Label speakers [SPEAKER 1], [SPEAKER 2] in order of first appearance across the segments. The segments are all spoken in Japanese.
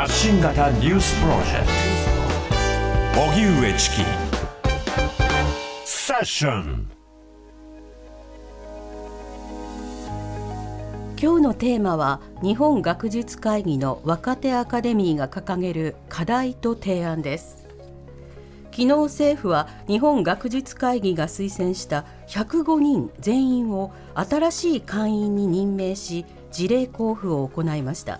[SPEAKER 1] 発信型ニュースプロジェクト。荻上チキ。セッション。
[SPEAKER 2] 今日のテーマは日本学術会議の若手アカデミーが掲げる課題と提案です。昨日政府は日本学術会議が推薦した105人全員を新しい会員に任命し事例交付を行いました。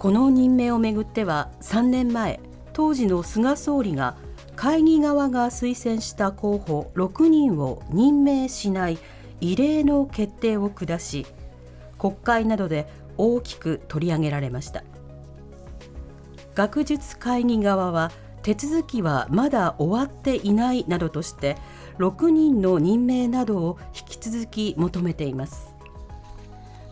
[SPEAKER 2] この任命をめぐっては3年前当時の菅総理が会議側が推薦した候補6人を任命しない異例の決定を下し国会などで大きく取り上げられました。学術会議側は手続きはまだ終わっていないなどとして6人の任命などを引き続き求めています。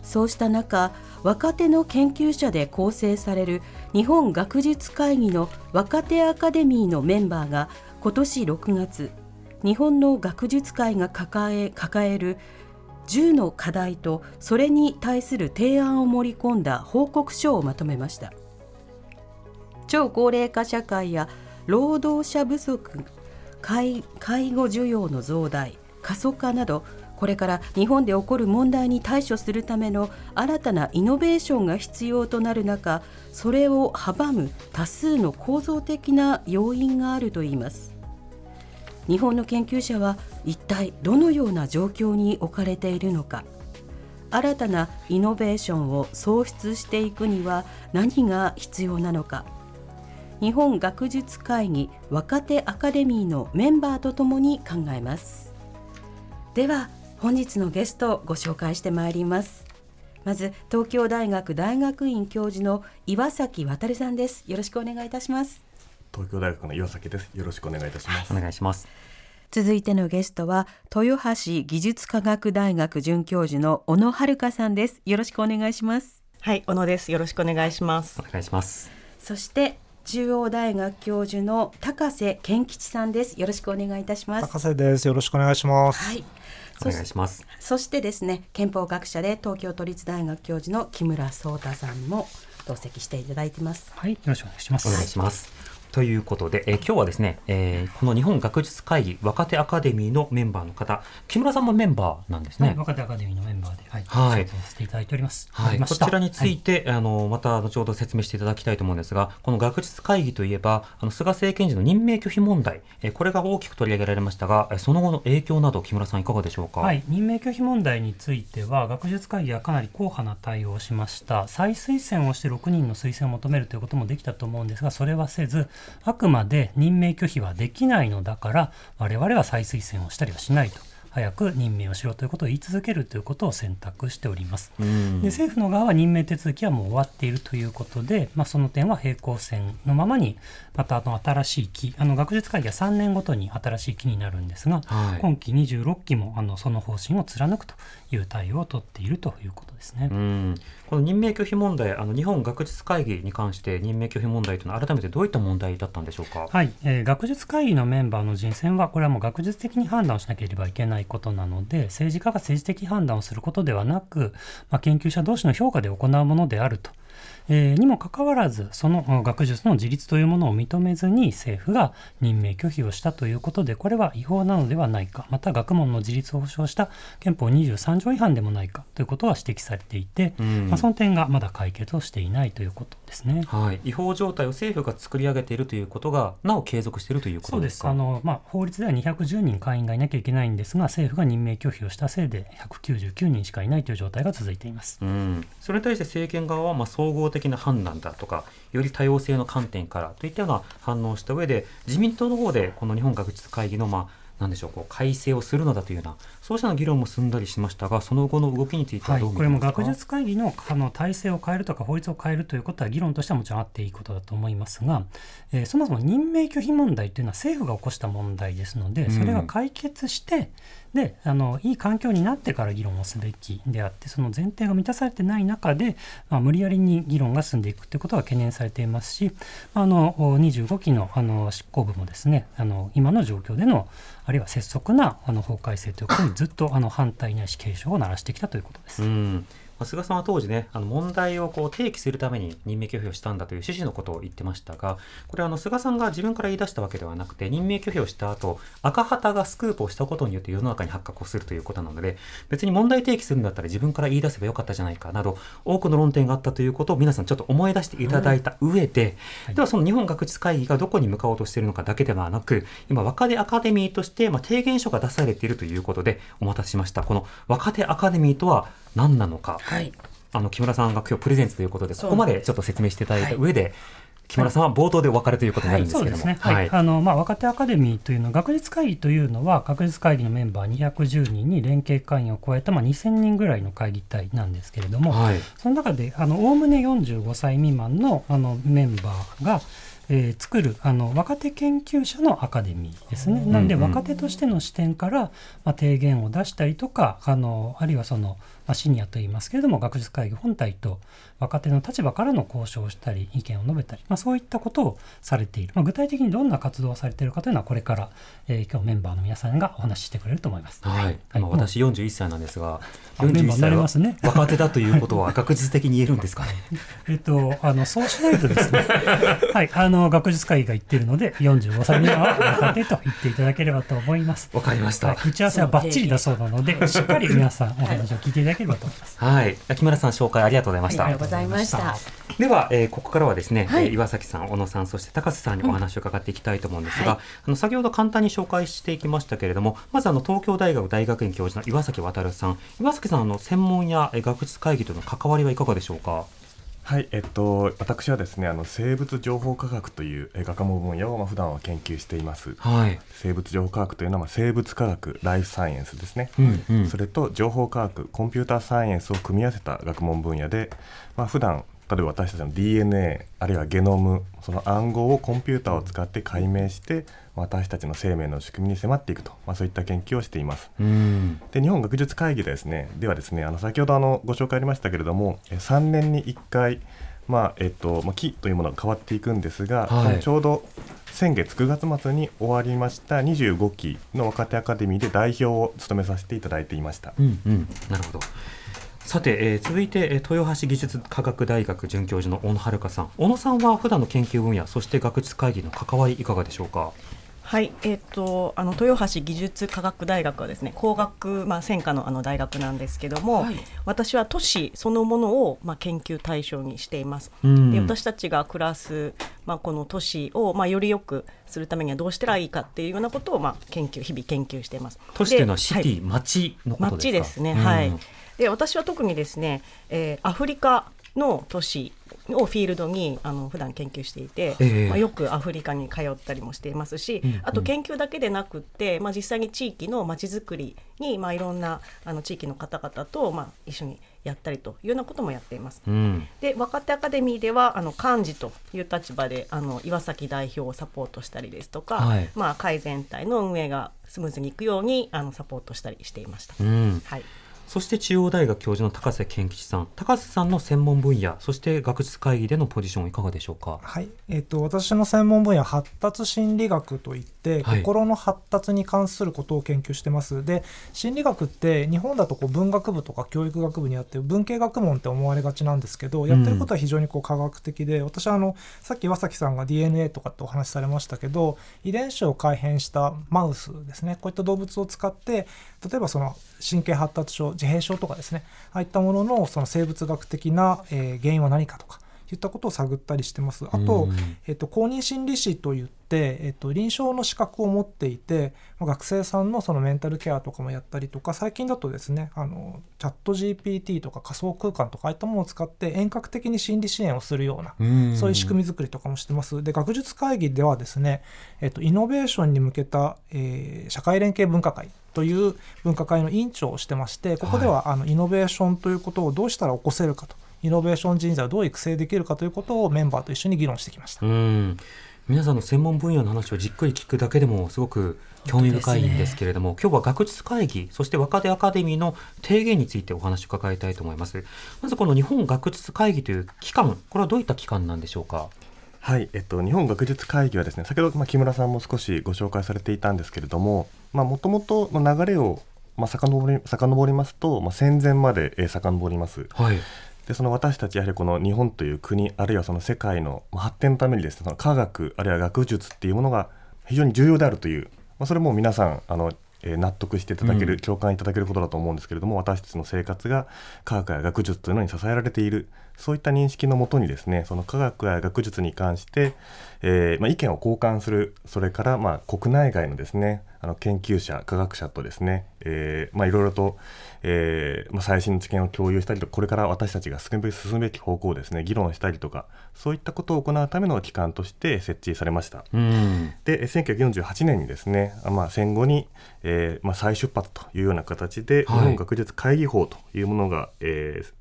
[SPEAKER 2] そうした中若手の研究者で構成される日本学術会議の若手アカデミーのメンバーが今年6月日本の学術会が抱え抱える10の課題とそれに対する提案を盛り込んだ報告書をまとめました。超高齢化社会や労働者不足介護需要の増大過疎化などこれから日本で起こる問題に対処するための新たなイノベーションが必要となる中それを阻む多数の構造的な要因があるといいます。日本の研究者は一体どのような状況に置かれているのか。新たなイノベーションを創出していくには何が必要なのか。日本学術会議若手アカデミーのメンバーとともに考えます。では本日のゲストをご紹介してまいります。まず東京大学大学院教授の岩崎渉さんです。よろしくお願いいたします。
[SPEAKER 3] 東京大学の岩崎です。よろしくお願いいたします、
[SPEAKER 4] お願いします。
[SPEAKER 2] 続いてのゲストは豊橋技術科学大学准教授の小野遥さんです。よろしくお願いします。
[SPEAKER 5] はい小野です。よろしくお願いします。
[SPEAKER 4] お願いします。
[SPEAKER 2] そして中央大学教授の高瀬健吉さんです。よろしくお願いいたします。
[SPEAKER 6] 高瀬です。よろしくお願いします。
[SPEAKER 2] はい
[SPEAKER 4] お願いします。
[SPEAKER 2] そしてですね憲法学者で東京都立大学教授の木村壮太さんも同席していただいてます。
[SPEAKER 7] はいよろしくお願いします。
[SPEAKER 4] お願い。しますということで、えー、今日はですね、えー、この日本学術会議若手アカデミーのメンバーの方、木村さんもメンバーなんですね。
[SPEAKER 7] はい、若手アカデミーのメンバーで、はい、
[SPEAKER 4] はい、
[SPEAKER 7] させていただいております。
[SPEAKER 4] はい、こちらについて、はい、あのまた後ほど説明していただきたいと思うんですが、この学術会議といえば、あの菅政権時の任命拒否問題、えー、これが大きく取り上げられましたが、その後の影響など木村さんいかがでしょうか？
[SPEAKER 7] はい、任命拒否問題については学術会議はかなり硬派な対応をしました。再推薦をして6人の推薦を求めるということもできたと思うんですが、それはせず、あくまで任命拒否はできないのだから我々は再推薦をしたりはしないと。早く任命をしろということを言い続けるということを選択しております。で政府の側は任命手続きはもう終わっているということで、まあ、その点は平行線のままにまたあの新しい期あの学術会議は3年ごとに新しい期になるんですが、はい、今期26期もあのその方針を貫くという対応を取っているということですね。
[SPEAKER 4] この任命拒否問題あの日本学術会議に関して任命拒否問題というのは改めてどういった問題だったんでしょうか？
[SPEAKER 7] はい、えー、学術会議のメンバーの人選はこれはもう学術的に判断をしなければいけないことなので政治家が政治的判断をすることではなく、まあ、研究者同士の評価で行うものであると。えー、にもかかわらず、その学術の自立というものを認めずに政府が任命拒否をしたということで、これは違法なのではないか、また学問の自立を保障した憲法23条違反でもないかということは指摘されていて、うん、まあ、その点がまだ解決をしていないということですね。
[SPEAKER 4] はい、違法状態を政府が作り上げているということが、なお継続しているということですか？
[SPEAKER 7] あの、まあ、法律では210人会員がいなきゃいけないんですが、政府が任命拒否をしたせいで199人しかいないという状態が続いています。
[SPEAKER 4] うん、それに対して政権側はまあ総合的的な判断だとかより多様性の観点からといったような反応をした上で自民党の方でこの日本学術会議のまあなんでしょうこう改正をするのだというようなそうした議論も進んだりしましたがその後の動きについてはどう、はい、
[SPEAKER 7] これも学術会議のあの体制を変えるとか法律を変えるということは議論としてはもちろんあっていいことだと思いますが、えー、そもそも任命拒否問題というのは政府が起こした問題ですのでそれが解決して、うんであのいい環境になってから議論をすべきであってその前提が満たされてない中で、まあ、無理やりに議論が進んでいくということは懸念されていますしあの25期のあの執行部もですねあの今の状況でのあるいは拙速なあの法改正ということにずっとあの反対ないし警鐘を鳴らしてきたということです。
[SPEAKER 4] うん、菅さんは当時ね、あの問題をこう提起するために任命拒否をしたんだという趣旨のことを言ってましたが、これあの菅さんが自分から言い出したわけではなくて、任命拒否をした後、赤旗がスクープをしたことによって世の中に発覚をするということなので、別に問題提起するんだったら自分から言い出せばよかったじゃないかなど、多くの論点があったということを皆さんちょっと思い出していただいた上で、うん、ではその日本学術会議がどこに向かおうとしているのかだけではなく、今若手アカデミーとして、まあ、提言書が出されているということでお待たせしました。この若手アカデミーとは何なのか。はい。あの木村さんが今日プレゼンツということで、ここまでちょっと説明していただいた上で、はい木村さんは冒頭でお別れということになるんですけども、はい、
[SPEAKER 7] はい、あのまあ、若手アカデミーというのは学術会議というのは学術会議のメンバー210人に連携会員を加えた、まあ、2000人ぐらいの会議体なんですけれども、はい、その中でおおむね45歳未満のあのメンバーがえー、作るあの若手研究者のアカデミーですね。なので若手としての視点から、まあ、提言を出したりとかあのあるいはそのシニアといいますけれども学術会議本体と若手の立場からの交渉をしたり意見を述べたり、まあ、そういったことをされている、まあ、具体的にどんな活動をされているかというのはこれから、えー、今日メンバーの皆さんがお話ししてくれると思います。
[SPEAKER 4] はい、はい、今私41歳なんですが
[SPEAKER 7] 41歳は
[SPEAKER 4] 若手だということは学術的に言えるんですかね？
[SPEAKER 7] えっとあのそうしないとですね。はい。あの学術会議が言っているので45歳には若手と言っていただければと思います。
[SPEAKER 4] わかりました、
[SPEAKER 7] はい、打ち合わせはバッチリだそうなのでしっかり皆さんお話を聞いていただければと思います。
[SPEAKER 4] はい、木村さん紹介ありがとうございました。
[SPEAKER 2] ざいました。
[SPEAKER 4] では、えー、ここからはですね、はい、岩崎さん、小野さん、そして高瀬さんにお話を伺っていきたいと思うんですが、うんはい、あの先ほど簡単に紹介していきましたけれども、まずあの東京大学大学院教授の岩崎渉さん、岩崎さんあの専門や学術会議との関わりはいかがでしょうか？
[SPEAKER 3] はい、えっと、私はですね、あの生物情報科学という学問分野をまあ普段は研究しています。はい、生物情報科学というのはまあ生物科学、ライフサイエンスですね。うんうん、それと情報科学、コンピューターサイエンスを組み合わせた学問分野で、まあ普段例えば私たちの DNA あるいはゲノムその暗号をコンピューターを使って解明して私たちの生命の仕組みに迫っていくと、まあ、そういった研究をしています。で日本学術会議でですねではですねあの先ほどあのご紹介ありましたけれども3年に1回まあえっとまあ、木というものが変わっていくんですが、はい、ちょうど先月9月末に終わりました25期の若手アカデミーで代表を務めさせていただいていました。
[SPEAKER 4] うんうん、なるほど。さて、えー、続いて、えー、豊橋技術科学大学准教授の小野遥さん。小野さんは普段の研究分野そして学術会議の関わりいかがでしょうか？
[SPEAKER 5] はい、えっ、ー、とあの豊橋技術科学大学はですね工学まあ専科のあの大学なんですけども、はい、私は都市そのものをまあ研究対象にしています。で私たちが暮らすまあこの都市をまあより良くするためにはどうしたらいいかっていうようなことをまあ研究日々研究しています。
[SPEAKER 4] 都市というのはシティ、はい、町のことですか？町
[SPEAKER 5] ですね。はい。で私は特にですね、えー、アフリカの都市をフィールドにあの普段研究していて、えー、まあ、よくアフリカに通ったりもしていますし、うんうん、あと研究だけでなくって、まあ、実際に地域のまちづくりに、まあ、いろんなあの地域の方々と、まあ、一緒にやったりというようなこともやっています。うん、で若手アカデミーではあの幹事という立場であの岩崎代表をサポートしたりですとか、はい、まあ、会全体の運営がスムーズにいくようにあのサポートしたりしていました。うん、はい
[SPEAKER 4] そして中央大学教授の高瀬健吉さん、高瀬さんの専門分野、そして学術会議でのポジションいかがでしょうか？
[SPEAKER 6] はい、えっ、ー、と私の専門分野発達心理学といって、はい、心の発達に関することを研究してます。で、心理学って日本だとこう文学部とか教育学部にあって文系学問って思われがちなんですけど、やってることは非常にこう科学的で、うん、私はあのさっき岩崎さんが DNA とかってお話しされましたけど、遺伝子を改変したマウスですね、こういった動物を使って例えばその神経発達症自閉症とかですねああいったもののその生物学的な、え、原因は何かとかいったことを探ったりしてます。あと、えっと、公認心理師といって、えっと、臨床の資格を持っていて、学生さんのそのメンタルケアとかもやったりとか、最近だとですね、あの、チャット GPT とか仮想空間とか、ああいったものを使って遠隔的に心理支援をするような、そういう仕組み作りとかもしてます。で、学術会議ではですね、えっと、イノベーションに向けた、えー、社会連携分科会という分科会の委員長をしてまして、ここでは、はい、あのイノベーションということをどうしたら起こせるかと。イノベーション人材をどう育成できるかということをメンバーと一緒に議論してきました。
[SPEAKER 4] 皆さんの専門分野の話をじっくり聞くだけでもすごく興味深いんですけれども、ね、今日は学術会議そして若手アカデミーの提言についてお話を伺いたいと思います。まずこの日本学術会議という機関これはどういった機関なんでしょうか？
[SPEAKER 3] はい、えっと、日本学術会議はですね先ほど、まあ、木村さんも少しご紹介されていたんですけれどももともとの流れをまあ、遡り遡りますと、まあ、戦前まで、えー、遡ります。
[SPEAKER 4] はい
[SPEAKER 3] でその私たちやはりこの日本という国あるいはその世界の発展のためにですねその科学あるいは学術っていうものが非常に重要であるという、まあ、それも皆さんあのえ納得していただける、共感いただけることだと思うんですけれども私たちの生活が科学や学術というのに支えられているそういった認識のもとにですねその科学や学術に関して、えー、まあ、意見を交換するそれからまあ国内外のですねあの研究者科学者とですね、えー、まあ、いろいろと、えー、まあ、最新の知見を共有したりとこれから私たちが進むべき方向をですね議論したりとかそういったことを行うための機関として設置されました。で1948年にですね、まあ、戦後に、えま再出発というような形で、日本学術会議法というものが、えー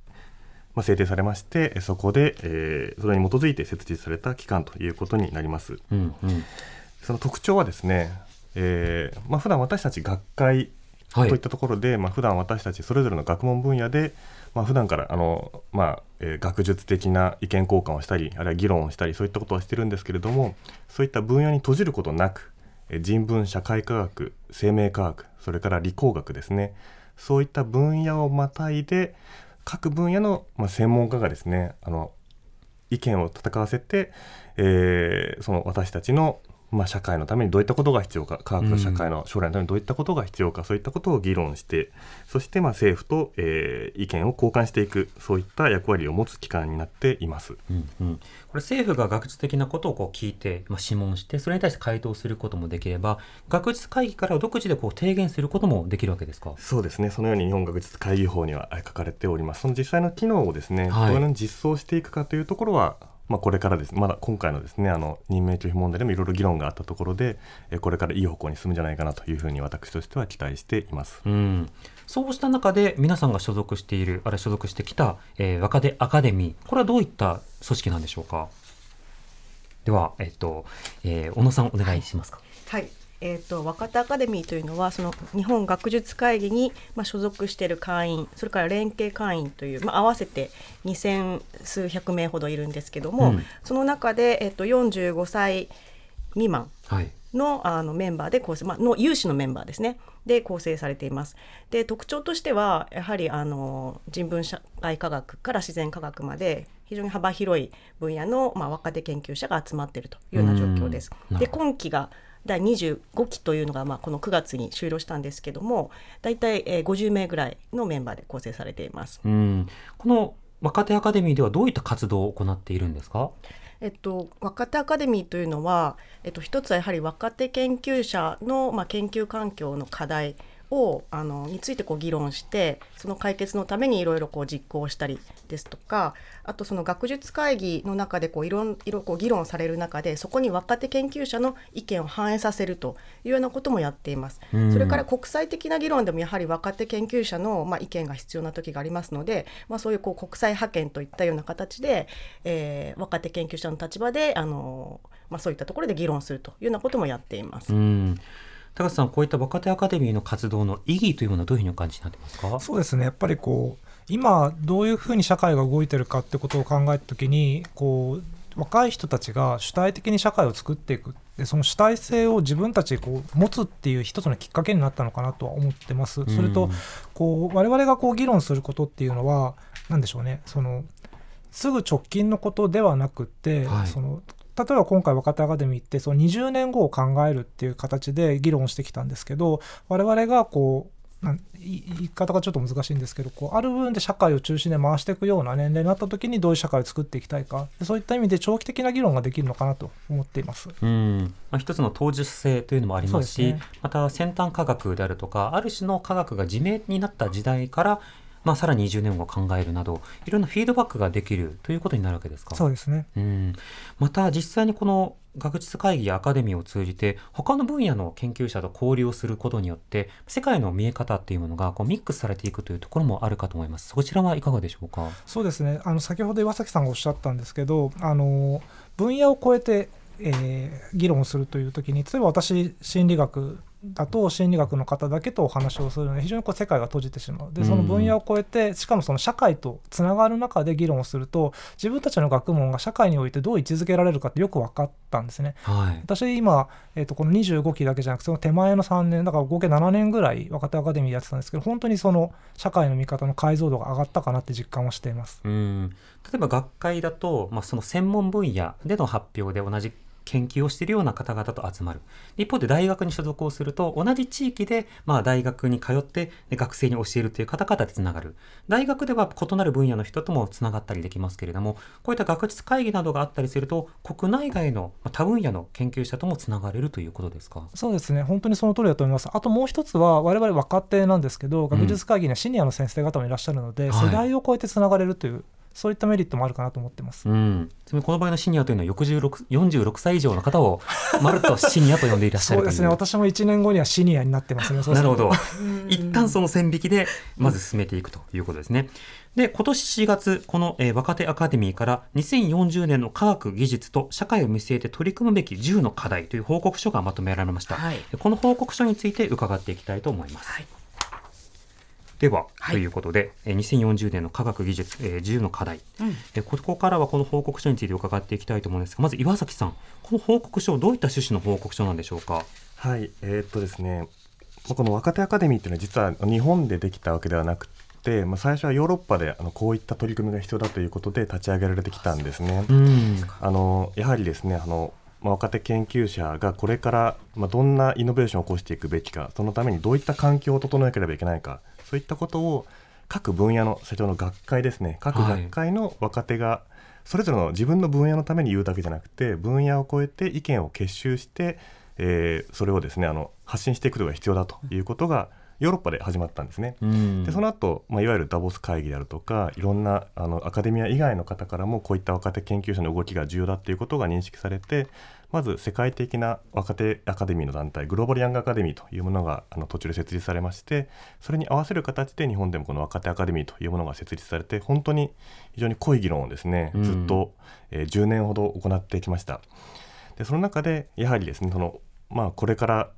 [SPEAKER 3] まあ、制定されましてそこで、えー、それに基づいて設立された機関ということになります。うんうん、その特徴はですね、えーまあ普段私たち学会はい。といったところで、まあ普段私たちそれぞれの学問分野で、まあ普段からあの、まあえー、学術的な意見交換をしたりあるいは議論をしたりそういったことはしてるんですけれどもそういった分野に閉じることなくえ人文社会科学生命科学それから理工学ですね。そういった分野をまたいで各分野の、まあ、専門家がですねあの意見を戦わせて、えー、その私たちのまあ、社会のためにどういったことが必要か科学と社会の将来のためにどういったことが必要か、うん、そういったことを議論してそしてまあ政府と、えー、意見を交換していくそういった役割を持つ機関になっています、
[SPEAKER 4] うんうん、これ政府が学術的なことをこう聞いて、まあ、諮問してそれに対して回答することもできれば学術会議から独自でこう提言することもできるわけですか？
[SPEAKER 3] そうですね。そのように日本学術会議法には書かれております。その実際の機能をですね、はい、どのように実装していくかというところはまあ、これからですまだ今回のですねあの任命拒否問題でもいろいろ議論があったところでこれからいい方向に進むんじゃないかなというふうに私としては期待しています。
[SPEAKER 4] うんそうした中で皆さんが所属しているあるいは所属してきた、えー、若手アカデミーこれはどういった組織なんでしょうか？では、えっとえー、小野さんお願いしますか？
[SPEAKER 5] はいえーと、若手アカデミーというのはその日本学術会議に、まあ、所属している会員それから連携会員という、まあ、合わせて2000数百名ほどいるんですけども、うん、その中で、えーと、45歳未満のはい、あのメンバーで構成、まあ、の有志のメンバーですね。で構成されています。で特徴としてはやはりあの人文社会科学から自然科学まで非常に幅広い分野の、まあ、若手研究者が集まっているというような状況です。で今期が第25期というのが、まあ、この9月に終了したんですけども大体、えー、50名ぐらいのメンバーで構成されています。
[SPEAKER 4] うんこの若手アカデミーではどういった活動を行っているんですか？
[SPEAKER 5] えっと、若手アカデミーというのは、えっと、一つはやはり若手研究者の、まあ、研究環境の課題をあのについてこう議論してその解決のためにいろいろ実行したりですとかあとその学術会議の中でこういろいろこう議論される中でそこに若手研究者の意見を反映させるというようなこともやっています。それから国際的な議論でもやはり若手研究者の、まあ、意見が必要な時がありますので、まあ、そういうこう国際派遣といったような形で、えー、若手研究者の立場であの、まあ、そういったところで議論するというようなこともやっています。
[SPEAKER 4] 高橋さん、こういった若手アカデミーの活動の意義というものはどういうふうにお感じになってますか？
[SPEAKER 6] そうですね、やっぱりこう、今、どういうふうに社会が動いてるかってことを考えたときに、こう、若い人たちが主体的に社会を作っていくでその主体性を自分たちでこう持つっていう一つのきっかけになったのかなとは思ってます。それとこう我々がこう議論することっていうのは何でしょうね。そのすぐ直近のことではなくて、はい、その例えば今回若手アカデミーってその20年後を考えるっていう形で議論してきたんですけど我々がこう言い方がちょっと難しいんですけどこうある部分で社会を中心で回していくような年齢になった時にどういう社会を作っていきたいか。そういった意味で長期的な議論ができるのかなと思っています。
[SPEAKER 4] うん、まあ、一つの当事性というのもありますし、ね、また先端科学であるとかある種の科学が自明になった時代からまあ、さらに20年後考えるなどいろんなフィードバックができるということになるわけですか。
[SPEAKER 6] そうですね、
[SPEAKER 4] うん、また実際にこの学術会議やアカデミーを通じて他の分野の研究者と交流をすることによって世界の見え方っていうものがこうミックスされていくというところもあるかと思います。そちらはいかがでしょうか。
[SPEAKER 6] そうですね。あの先ほど岩崎さんがおっしゃったんですけどあの分野を超えてえー、議論するという時に例えば私心理学だと心理学の方だけとお話をするので非常にこう世界が閉じてしまうでその分野を超えてしかもその社会とつながる中で議論をすると自分たちの学問が社会においてどう位置づけられるかってよく分かったんですね。はい、私今、えー、とこの25期だけじゃなくてその手前の3年だから合計7年ぐらい若手アカデミーやってたんですけど本当にその社会の見方の解像度が上がったかなって実感をしています。
[SPEAKER 4] うん例えば学会だと、まあ、その専門分野での発表で同じ研究をしているような方々と集まる。一方で大学に所属をすると、同じ地域で、まあ、大学に通って学生に教えるという方々でつながる。大学では異なる分野の人ともつながったりできますけれども、こういった学術会議などがあったりすると、国内外の多分野の研究者ともつながれるということですか？
[SPEAKER 6] そうですね、本当にその通りだと思います。あともう一つは、我々若手なんですけど、学術会議にはシニアの先生方もいらっしゃるので、うん、世代を超えてつながれるというそういったメリットもあるかなと思ってます。
[SPEAKER 4] うん、ちなみにこの場合のシニアというのは66 46歳以上の方をまるっとシニアと呼んでいらっしゃる
[SPEAKER 6] そうですね。私も1年後にはシニアになってますね。
[SPEAKER 4] なるほど。一旦その線引きでまず進めていくということですね。で、今年4月、この、えー、若手アカデミーから2040年の科学技術と社会を見据えて取り組むべき10の課題という報告書がまとめられました。はい、この報告書について伺っていきたいと思います。はいでは、はい、ということで、え2040年の科学技術、えー、自由の課題、うん、えここからはこの報告書について伺っていきたいと思うんですがまず岩崎さんこの報告書どういった趣旨の報告書なんでしょうか？
[SPEAKER 3] はい。えー、っとですねこの若手アカデミーっていうのは実は日本でできたわけではなくて、まあ、最初はヨーロッパであのこういった取り組みが必要だということで立ち上げられてきたんですね。あのやはりですねあのまあ、若手研究者がこれから、まあ、どんなイノベーションを起こしていくべきかそのためにどういった環境を整えなければいけないかそういったことを各分野の社長の学会ですね各学会の若手がそれぞれの自分の分野のために言うだけじゃなくて分野を超えて意見を結集して、えー、それをですねあの発信していくことが必要だということがヨーロッパで始まったんですね。でその後、まあいわゆるダボス会議であるとかいろんなあのアカデミア以外の方からもこういった若手研究者の動きが重要だということが認識されてまず世界的な若手アカデミーの団体グローバル・ヤング・アカデミーというものがあの途中で設立されましてそれに合わせる形で日本でもこの若手アカデミーというものが設立されて本当に非常に濃い議論をですねずっと、えー、10年ほど行ってきました。でその中でやはりですねその、まあ、これから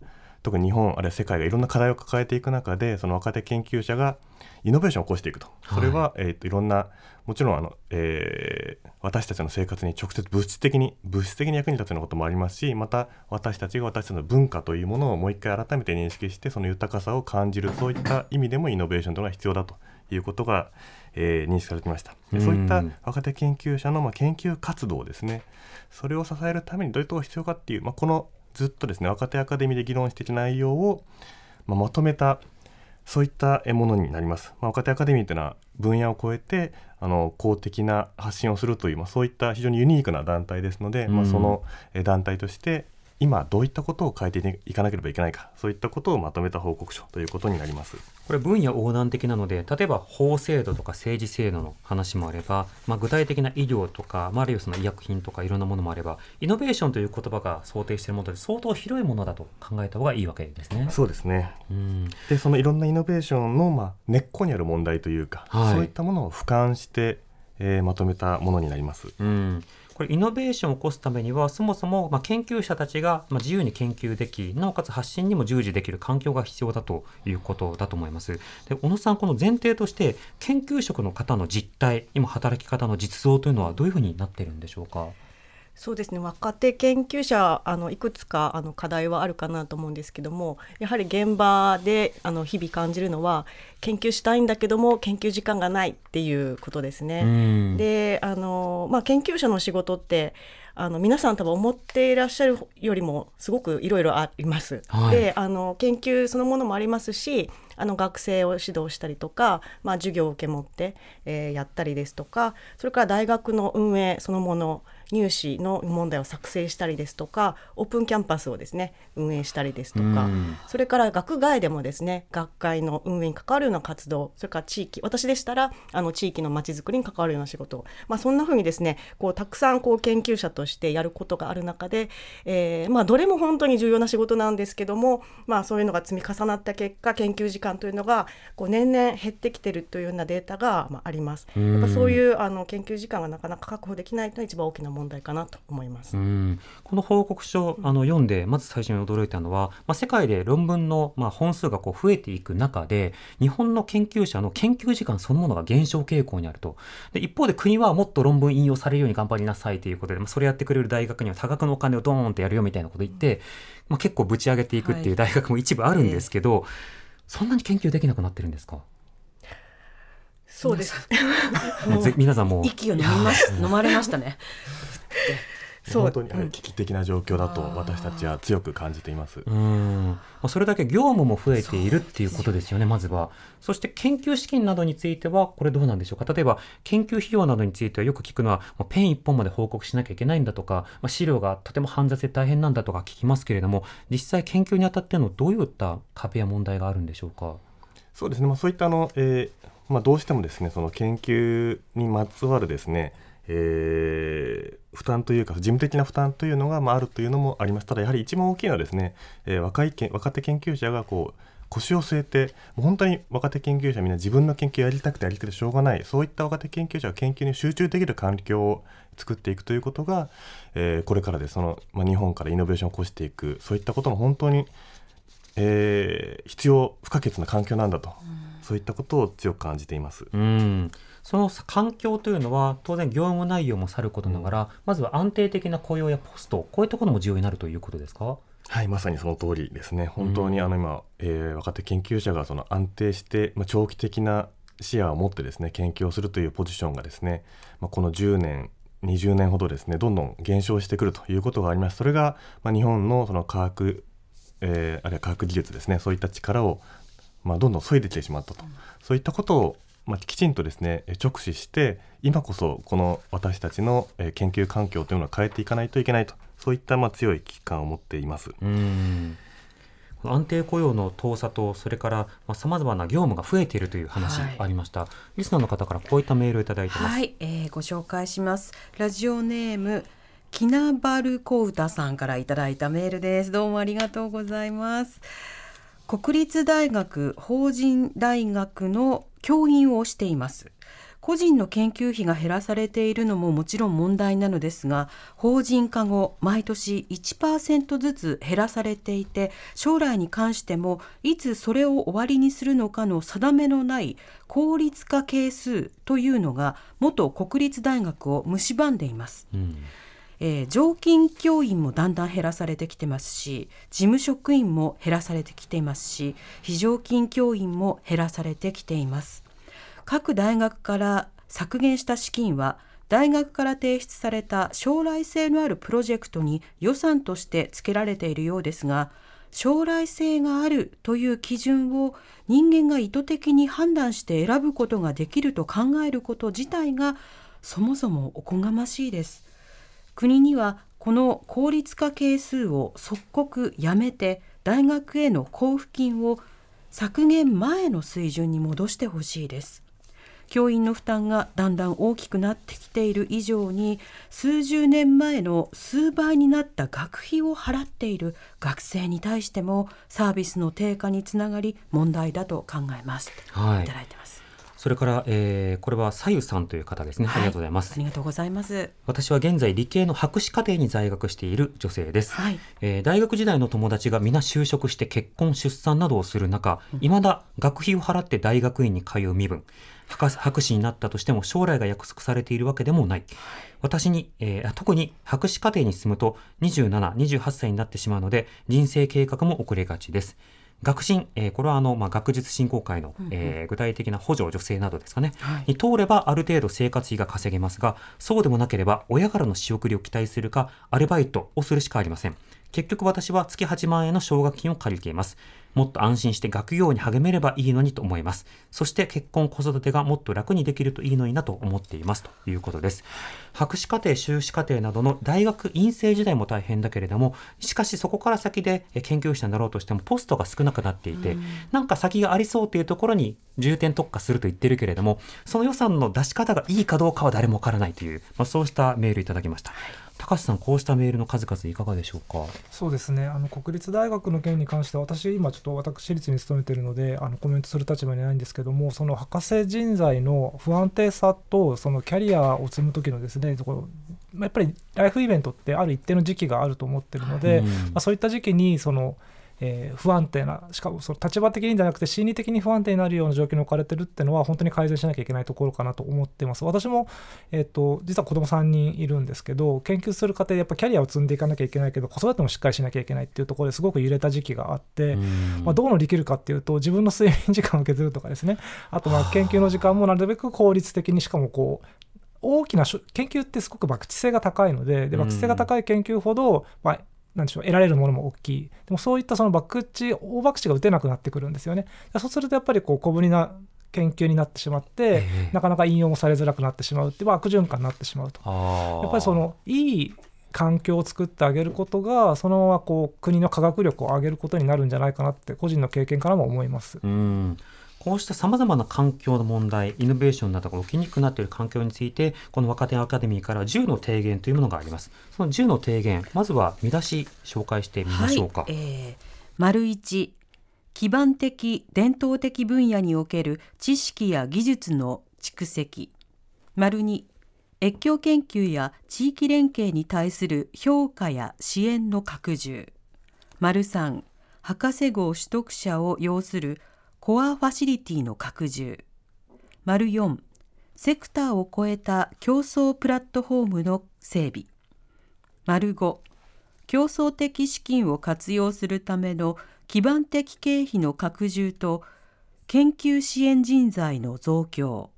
[SPEAKER 3] 特に日本あるいは世界がいろんな課題を抱えていく中でその若手研究者がイノベーションを起こしていくと。それは、はいえーと、いろんなもちろんあの、えー、私たちの生活に直接物質的に物質的に役に立つようなこともありますしまた私たちが私たちの文化というものをもう一回改めて認識してその豊かさを感じるそういった意味でもイノベーションというのが必要だということが、えー、認識されてきました。でそういった若手研究者の、まあ、研究活動ですね。それを支えるためにどういうことが必要かっていう、まあ、このずっとですね若手アカデミーで議論していた内容を、まあ、まとめたそういったものになります。まあ、若手アカデミーというのは分野を超えてあの公的な発信をするという、まあ、そういった非常にユニークな団体ですので、うん、まあ、その団体として今どういったことを変えていかなければいけないかそういったことをまとめた報告書ということになります。
[SPEAKER 4] これ分野横断的なので例えば法制度とか政治制度の話もあれば、まあ、具体的な医療とか、まあ、あるいはその医薬品とかいろんなものもあればイノベーションという言葉が想定しているもので相当広いものだと考えた方がいいわけですね。
[SPEAKER 3] そうですね、うん、でそのいろんなイノベーションの、まあ、根っこにある問題というか、はい、そういったものを俯瞰して、えー、まとめたものになります。
[SPEAKER 4] うんこれイノベーションを起こすためにはそもそもま研究者たちがま自由に研究できなおかつ発信にも従事できる環境が必要だということだと思います。で小野さんこの前提として研究職の方の実態今働き方の実像というのはどういうふうになっているんでしょうか？
[SPEAKER 5] そうですね若手研究者あのいくつかあの課題はあるかなと思うんですけどもやはり現場であの日々感じるのは研究したいんだけども研究時間がないっていうことですね。であの、まあ、研究者の仕事ってあの皆さん多分思っていらっしゃるよりもすごくいろいろあります。はい、であの研究そのものもありますしあの学生を指導したりとか、まあ、授業を受け持って、えー、やったりですとかそれから大学の運営そのもの入試の問題を作成したりですとかオープンキャンパスをですね運営したりですとかそれから学外でもですね学会の運営に関わるような活動それから地域私でしたらあの地域のまちづくりに関わるような仕事まあ、そんなふうにですねこうたくさんこう研究者としてやることがある中で、えーまあ、どれも本当に重要な仕事なんですけども、まあ、そういうのが積み重なった結果研究時間間というのがこう年々減ってきているというようなデータが、まあ、あります。やっぱそういうあの研究時間がなかなか確保できないというのが一番大きな問題かなと思います。
[SPEAKER 4] この報告書あの読んでまず最初に驚いたのは、まあ、世界で論文の、まあ、本数がこう増えていく中で日本の研究者の研究時間そのものが減少傾向にあると。で一方で国はもっと論文引用されるように頑張りなさいということで、まあ、それやってくれる大学には多額のお金をドーンってやるよみたいなこと言って、まあ、結構ぶち上げていくっていう大学も一部あるんですけど、はい、そんなに研究できなくなってるんですか？
[SPEAKER 5] そうです。
[SPEAKER 4] 皆さんも
[SPEAKER 2] 息を飲みま飲まれましたね。
[SPEAKER 3] 本当に危機的な状況だと私たちは強く感じています。う
[SPEAKER 4] んそれだけ業務も増えているっていうことですよね、まずは。そして研究資金などについては、これどうなんでしょうか？例えば、研究費用などについてはよく聞くのは、ペン一本まで報告しなきゃいけないんだとか、まあ、資料がとても煩雑で大変なんだとか聞きますけれども、実際研究にあたってのどういった壁や問題があるんでしょうか？
[SPEAKER 3] そうですね、まあ、そういったあの、えーまあ、どうしてもですねその研究にまつわるですねえー、負担というか事務的な負担というのが、まあ、あるというのもあります。ただやはり一番大きいのはですね、えー、若い若手研究者がこう腰を据えて本当に若手研究者みんな自分の研究やりたくてやりたくてしょうがないそういった若手研究者が研究に集中できる環境を作っていくということが、えー、これからでその、まあ、日本からイノベーションを起こしていくそういったことも本当に、えー、必要不可欠な環境なんだと、うん、そういったことを強く感じています。
[SPEAKER 4] うん。その環境というのは当然業務内容もさることながら、まずは安定的な雇用やポストこういうところも重要になるということですか？
[SPEAKER 3] はいまさにその通りですね。本当にあの今、えー、若手研究者がその安定して、まあ、長期的な視野を持ってですね研究をするというポジションがですね、まあ、この10年20年ほどですねどんどん減少してくるということがあります。それが、まあ、日本のその科学、えー、あるいは科学技術ですねそういった力を、まあ、どんどん削いできてしまったと、そういったことをまあ、きちんとですね直視して今こそこの私たちの研究環境というのを変えていかないといけないと。そういったまあ強い危機感を持っています。
[SPEAKER 4] うん。安定雇用の遠さとそれからさまざ、まな業務が増えているという話ありました、はい、リスナーの方からこういったメールをいただいてます、
[SPEAKER 2] はい、えー、ご紹介します。ラジオネームキナバルコウタさんからいただいたメールです。どうもありがとうございます国立大学法人大学の教員をしています個人の研究費が減らされているのももちろん問題なのですが法人化後毎年1%ずつ減らされていて将来に関してもいつそれを終わりにするのかの定めのない効率化係数というのが元国立大学を蝕んでいます。うんえー、常勤教員もだんだん減らされてきてますし事務職員も減らされてきていますし非常勤教員も減らされてきています。各大学から削減した資金は大学から提出された将来性のあるプロジェクトに予算として付けられているようですが将来性があるという基準を人間が意図的に判断して選ぶことができると考えること自体がそもそもおこがましいです。国にはこの効率化係数を即刻やめて大学への交付金を削減前の水準に戻してほしいです。教員の負担がだんだん大きくなってきている以上に数十年前の数倍になった学費を払っている学生に対してもサービスの低下につながり問題だと考えます、はい、いただいてます
[SPEAKER 4] それから、えー、これはさゆさんという方ですね、はい、ありがとうございます。
[SPEAKER 2] ありがとうございます。
[SPEAKER 4] 私は現在理系の博士課程に在学している女性です。はい、えー、大学時代の友達が皆就職して結婚出産などをする中、い、ま、だ学費を払って大学院に通う身分。博士になったとしても将来が約束されているわけでもない。私に、えー、特に博士課程に進むと27、28歳になってしまうので人生計画も遅れがちです。学進、えー、これはあの、まあ、学術振興会の、うんうん、えー、具体的な補助助成などですかね、はい、に通ればある程度生活費が稼げますがそうでもなければ親からの仕送りを期待するかアルバイトをするしかありません。結局私は月8万円の奨学金を借りていますもっと安心して学業に励めればいいのにと思います。そして結婚、子育てがもっと楽にできるといいのになと思っていますということです。博士課程、修士課程などの大学院生時代も大変だけれども、しかしそこから先で研究者になろうとしてもポストが少なくなっていて、なんか先がありそうというところに重点特化すると言ってるけれども、その予算の出し方がいいかどうかは誰もわからないという、まあ、そうしたメールいただきました。高橋さん、こうしたメールの数々いかがでしょうか？
[SPEAKER 6] そうですね。あの国立大学の件に関しては、私今ちょっと私立に勤めているので、あのコメントする立場にないんですけども、その博士人材の不安定さとそのキャリアを積む時のですね、こやっぱりライフイベントってある一定の時期があると思ってるので、うん、まあ、そういった時期にそのえー、不安定なしかもその立場的にじゃなくて心理的に不安定になるような状況に置かれてるっていうのは本当に改善しなきゃいけないところかなと思ってます。私も、えーと、実は子供3人いるんですけど研究する過程でやっぱキャリアを積んでいかなきゃいけないけど子育てもしっかりしなきゃいけないっていうところですごく揺れた時期があって、まあ、どう乗り切るかっていうと自分の睡眠時間を削るとかですね。あとまあ研究の時間もなるべく効率的にしかもこう大きな研究ってすごく博打性が高いのでで博打性が高い研究ほど、まあ、なんでしょう得られるものも大きい。でもそういったその博打大博打が打てなくなってくるんですよね。そうするとやっぱりこう小ぶりな研究になってしまって、えー、なかなか引用もされづらくなってしまうっていう悪循環になってしまうと。やっぱりそのいい環境を作ってあげることがそのままこう国の科学力を上げることになるんじゃないかなって個人の経験からも思います。
[SPEAKER 4] うんこうしたさまざまな環境の問題、イノベーションなどが起きにくくなっている環境について、この若手アカデミーから10の提言というものがあります。その10の提言、まずは見出し紹介してみましょうか。はい、え
[SPEAKER 2] ー、丸1、基盤的、伝統的分野における知識や技術の蓄積。丸2、越境研究や地域連携に対する評価や支援の拡充。丸3、博士号取得者を要するコアファシリティの拡充。丸4、セクターを超えた競争プラットフォームの整備。丸5、競争的資金を活用するための基盤的経費の拡充と研究支援人材の増強。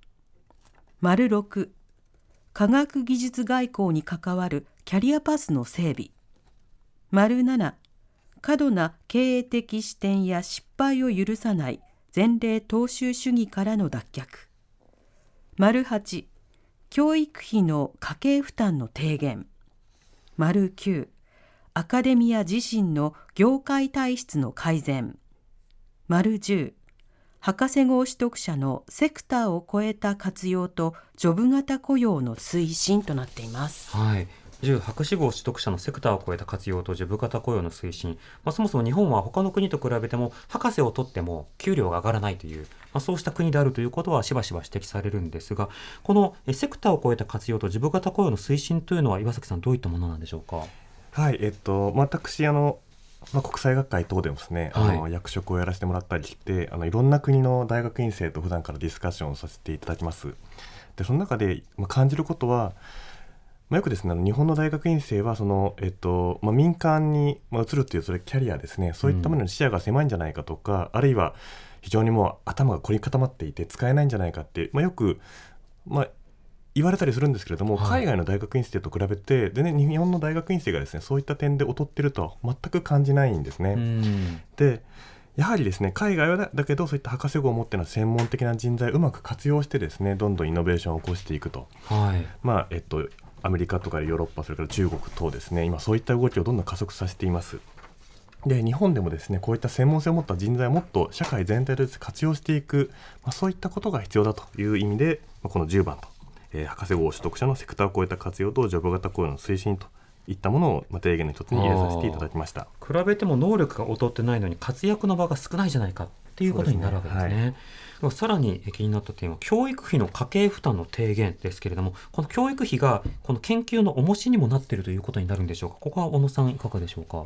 [SPEAKER 2] 丸6、科学技術外交に関わるキャリアパスの整備。丸7、過度な経営的視点や失敗を許さない前例踏襲主義からの脱却。丸8、教育費の家計負担の低減。丸9、アカデミア自身の業界体質の改善。丸10、博士号取得者のセクターを超えた活用とジョブ型雇用の推進となっています。
[SPEAKER 4] はい。10博士号取得者のセクターを超えた活用とジョブ型雇用の推進、まあ、そもそも日本は他の国と比べても博士を取っても給料が上がらないという、まあ、そうした国であるということはしばしば指摘されるんですがこのセクターを超えた活用とジョブ型雇用の推進というのは岩崎さんどういったものなんでしょうか？
[SPEAKER 3] はいえっと、私あのまあ、国際学会等でもですね、はい、あの役職をやらせてもらったりしてあのいろんな国の大学院生と普段からディスカッションをさせていただきます。でその中で、まあ、感じることはまあ、よくですね日本の大学院生はその、えっとまあ、民間に移るっていうそれキャリアですね。そういったものの視野が狭いんじゃないかとか、うん、あるいは非常にもう頭が凝り固まっていて使えないんじゃないかって、まあ、よく、まあ、言われたりするんですけれども、はい、海外の大学院生と比べてで、ね、日本の大学院生がですねそういった点で劣ってるとは全く感じないんですね。でやはりですね海外はだけどそういった博士号を持っての専門的な人材をうまく活用してですねどんどんイノベーションを起こしていくと、はい、まあえっとアメリカとかヨーロッパそれから中国等ですね。今そういった動きをどんどん加速させています。で日本でもですねこういった専門性を持った人材をもっと社会全体で活用していく、まあ、そういったことが必要だという意味で、まあ、この10番と、えー、博士号取得者のセクターを超えた活用とジョブ型雇用の推進といったものを、まあ、提言の一つに入れさせていただきました。
[SPEAKER 4] 比べても能力が劣ってないのに活躍の場が少ないじゃないかっていうことになるわけですね。さらに気になった点は教育費の家計負担の低減ですけれどもこの教育費がこの研究の重しにもなっているということになるんでしょうか？ここは小野さんいかがでしょうか？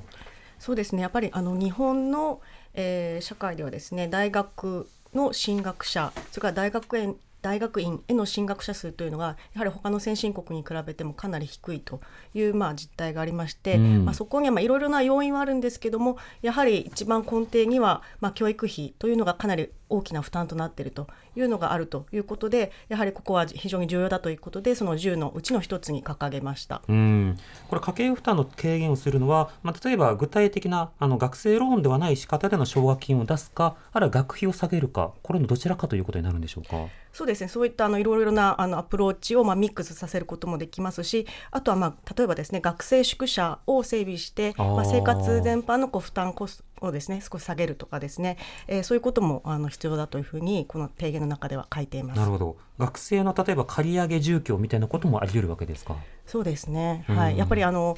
[SPEAKER 5] そうですね。やっぱりあの日本の、えー、社会ではですね大学の進学者それから大学へ大学院への進学者数というのがやはり他の先進国に比べてもかなり低いというまあ実態がありまして、うん、まあ、そこにはいろいろな要因はあるんですけどもやはり一番根底にはまあ教育費というのがかなり大きな負担となっているというのがあるということでやはりここは非常に重要だということでその10のうちの一つに掲げました。
[SPEAKER 4] うん。これ家計負担の軽減をするのは、まあ、例えば具体的なあの学生ローンではない仕方での奨学金を出すかあるいは学費を下げるかこれのどちらかということになるんでしょうか？
[SPEAKER 5] そうですね。そういったあのいろいろなあのアプローチをまあミックスさせることもできますしあとはまあ例えばですね学生宿舎を整備してまあ生活全般のこう負担コスをですね少し下げるとかですね、えー、そういうこともあの必要だというふうにこの提言の中では書いています。
[SPEAKER 4] なるほど。学生の例えば借り上げ住居みたいなこともあり得るわけですか？
[SPEAKER 5] そうですね、はい、やっぱりあの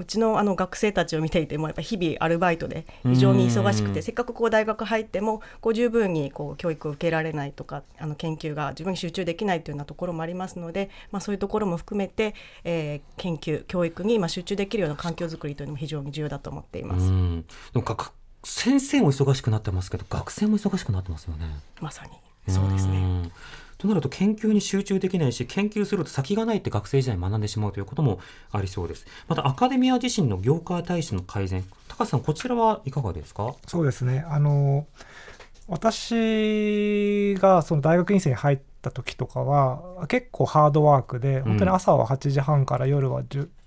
[SPEAKER 5] うちのあの学生たちを見ていてもやっぱ日々アルバイトで非常に忙しくてせっかくこう大学入ってもこう十分にこう教育を受けられないとかあの研究が自分に集中できないというようなところもありますので、まあ、そういうところも含めて、えー、研究教育にまあ集中できるような環境づくりというのも非常に重要だと思っています。
[SPEAKER 4] 先生も忙しくなってますけど学生も忙しくなってますよね。
[SPEAKER 5] まさにそうですね。
[SPEAKER 4] となると研究に集中できないし研究すると先がないって学生時代に学んでしまうということもありそうです。またアカデミア自身の業界対処の改善高橋さんこちらはいかがですか？
[SPEAKER 6] そうですね。あの私がその大学院生に入った時とかは結構ハードワークで本当に朝は8時半から夜は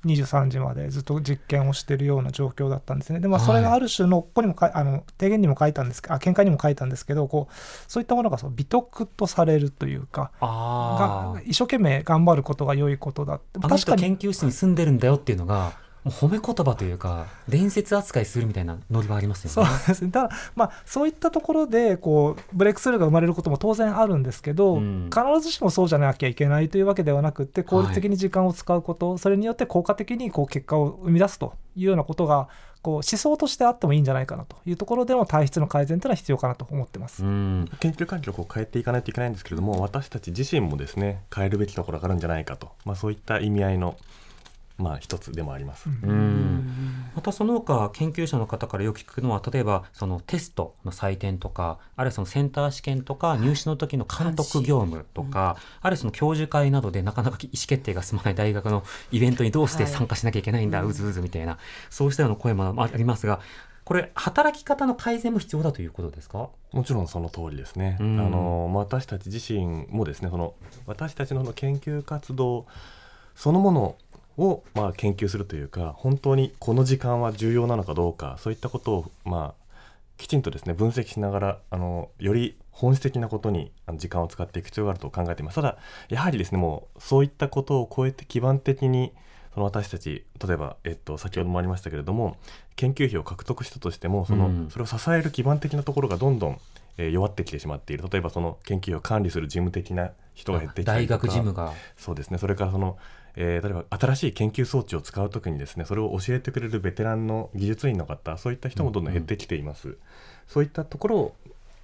[SPEAKER 6] 23時までずっと実験をしているような状況だったんですね。でまあ、それがある種の、ここにもあの提言にも書いたんですけどあ見解にも書いたんですけどこうそういったものがその美徳とされるというかが一生懸命頑張ることが良いことだって。
[SPEAKER 4] 確かに。研究室に住んでるんだよっていうのが褒め言葉というか伝説扱いするみたいなノリはありますよ
[SPEAKER 6] ね。そうですね。ただ、まあ、そういったところでこうブレイクスルーが生まれることも当然あるんですけど、うん、必ずしもそうじゃなきゃいけないというわけではなくて効率的に時間を使うこと、はい、それによって効果的にこう結果を生み出すというようなことがこう思想としてあってもいいんじゃないかなと。いうところでの体質の改善というのは必要かなと思ってます。
[SPEAKER 3] 研究環境を変えていかないといけないんですけれども私たち自身もですね変えるべきところがあるんじゃないかと、まあ、そういった意味合いのまあ、一つでもあります。
[SPEAKER 4] またその他研究者の方からよく聞くのは例えばそのテストの採点とかあるいはそのセンター試験とか入試の時の監督業務とか、あるいはその教授会などでなかなか意思決定が進まない大学のイベントにどうして参加しなきゃいけないんだ、うずうずみたいなそうしたような声もありますがこれ働き方の改善も必要だということですか？
[SPEAKER 3] もちろんその通りですね。あの私たち自身もですねその私たちの研究活動そのものをまあ研究するというか本当にこの時間は重要なのかどうかそういったことをまあきちんとですね分析しながらあのより本質的なことに時間を使っていく必要があると考えています。ただやはりですねもうそういったことを超えて基盤的にその私たち例えば、えっと、先ほどもありましたけれども研究費を獲得したとしてもその、うん、それを支える基盤的なところがどんどん、えー、弱ってきてしまっている。例えばその研究費を管理する事務的な人が減ってきたりとか。大学事務が。そうですね。それからそのえー、例えば新しい研究装置を使うときにですねそれを教えてくれるベテランの技術員の方そういった人もどんどん減ってきています、うんうん、そういったところを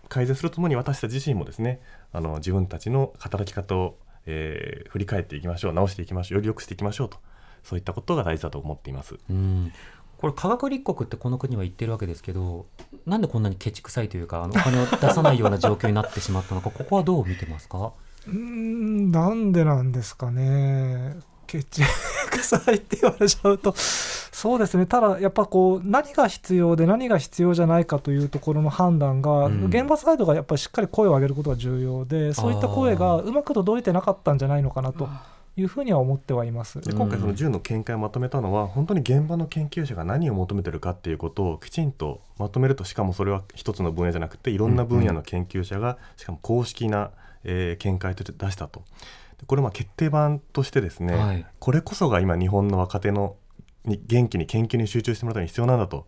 [SPEAKER 3] 改善するとともに私たち自身もですねあの自分たちの働き方を、えー、振り返っていきましょう直していきましょうより良くしていきましょうとそういったことが大事だと思っています。
[SPEAKER 4] うん。これ科学立国ってこの国は言ってるわけですけどなんでこんなにケチくさいというかあのお金を出さないような状況になってしまったのかここはどう見てますか？
[SPEAKER 6] うんなんでなんですかねケチくさいって言われちゃうとそうですね。ただやっぱこう何が必要で何が必要じゃないかというところの判断が、うん、現場サイドがやっぱりしっかり声を上げることが重要でそういった声がうまく届いてなかったんじゃないのかなと。いうふうには思ってはいます。
[SPEAKER 3] で今回その10の見解をまとめたのは本当に現場の研究者が何を求めてるかっていうことをきちんとまとめるとしかもそれは一つの分野じゃなくていろんな分野の研究者がしかも公式な、えー、見解として出したとこれまあ決定版としてですね、はい、これこそが今日本の若手のに元気に研究に集中してもらうために必要なんだと、